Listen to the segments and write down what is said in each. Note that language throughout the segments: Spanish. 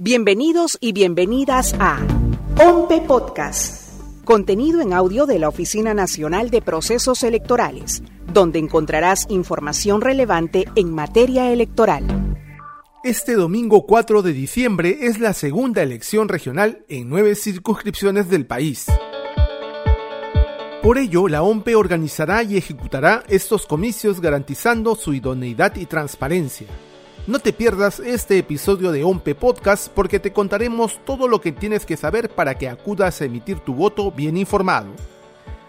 Bienvenidos y bienvenidas a OMPE Podcast, contenido en audio de la Oficina Nacional de Procesos Electorales, donde encontrarás información relevante en materia electoral. Este domingo 4 de diciembre es la segunda elección regional en nueve circunscripciones del país. Por ello, la OMPE organizará y ejecutará estos comicios garantizando su idoneidad y transparencia. No te pierdas este episodio de OMPE Podcast porque te contaremos todo lo que tienes que saber para que acudas a emitir tu voto bien informado.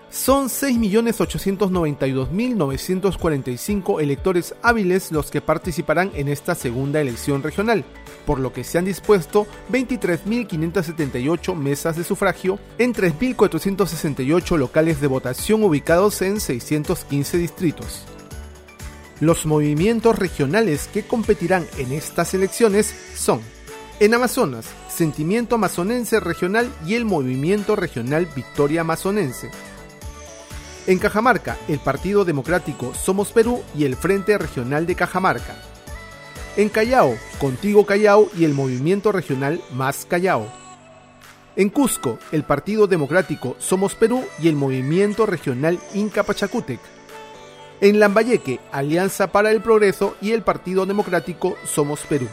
Son 6.892.945 electores hábiles los que participarán en esta segunda elección regional, por lo que se han dispuesto 23.578 mesas de sufragio en 3.468 locales de votación ubicados en 615 distritos. Los movimientos regionales que competirán en estas elecciones son en Amazonas, Sentimiento Amazonense Regional y el Movimiento Regional Victoria Amazonense. En Cajamarca, el Partido Democrático Somos Perú y el Frente Regional de Cajamarca. En Callao, Contigo Callao y el Movimiento Regional Más Callao. En Cusco, el Partido Democrático Somos Perú y el Movimiento Regional Inca Pachacútec. En Lambayeque, Alianza para el Progreso y el Partido Democrático Somos Perú.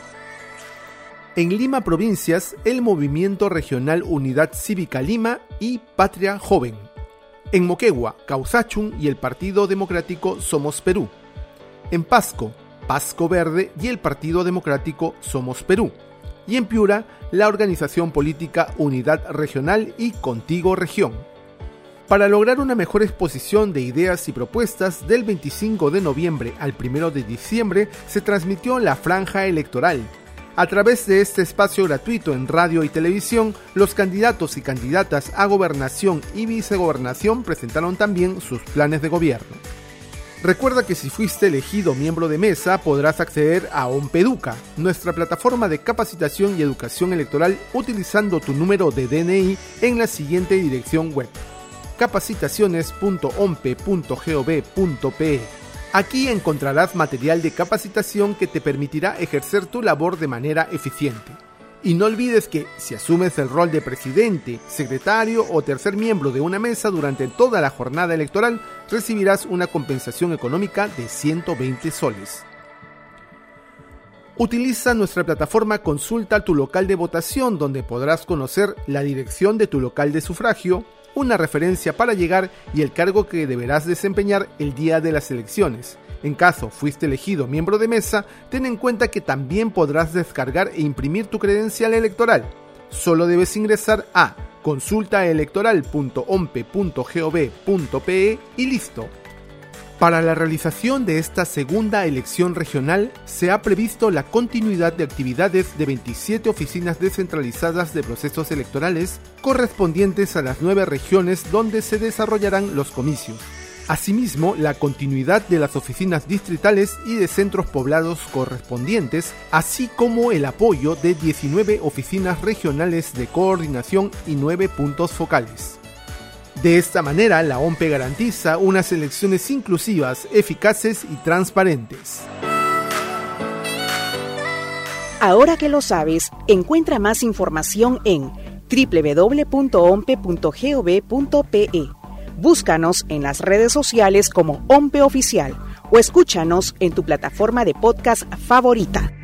En Lima Provincias, el Movimiento Regional Unidad Cívica Lima y Patria Joven. En Moquegua, Causachun y el Partido Democrático Somos Perú. En Pasco, Pasco Verde y el Partido Democrático Somos Perú. Y en Piura, la organización política Unidad Regional y Contigo Región. Para lograr una mejor exposición de ideas y propuestas, del 25 de noviembre al 1 de diciembre se transmitió la franja electoral. A través de este espacio gratuito en radio y televisión, los candidatos y candidatas a gobernación y vicegobernación presentaron también sus planes de gobierno. Recuerda que si fuiste elegido miembro de mesa podrás acceder a OMPEDUCA, nuestra plataforma de capacitación y educación electoral utilizando tu número de DNI en la siguiente dirección web capacitaciones.ompe.gov.pe. Aquí encontrarás material de capacitación que te permitirá ejercer tu labor de manera eficiente. Y no olvides que si asumes el rol de presidente, secretario o tercer miembro de una mesa durante toda la jornada electoral, recibirás una compensación económica de 120 soles. Utiliza nuestra plataforma Consulta tu local de votación donde podrás conocer la dirección de tu local de sufragio, una referencia para llegar y el cargo que deberás desempeñar el día de las elecciones. En caso fuiste elegido miembro de mesa, ten en cuenta que también podrás descargar e imprimir tu credencial electoral. Solo debes ingresar a consultaelectoral.ompe.gov.pe y listo. Para la realización de esta segunda elección regional se ha previsto la continuidad de actividades de 27 oficinas descentralizadas de procesos electorales correspondientes a las nueve regiones donde se desarrollarán los comicios. Asimismo, la continuidad de las oficinas distritales y de centros poblados correspondientes, así como el apoyo de 19 oficinas regionales de coordinación y 9 puntos focales. De esta manera, la OMPE garantiza unas elecciones inclusivas, eficaces y transparentes. Ahora que lo sabes, encuentra más información en www.ompe.gov.pe. Búscanos en las redes sociales como OMPE Oficial o escúchanos en tu plataforma de podcast favorita.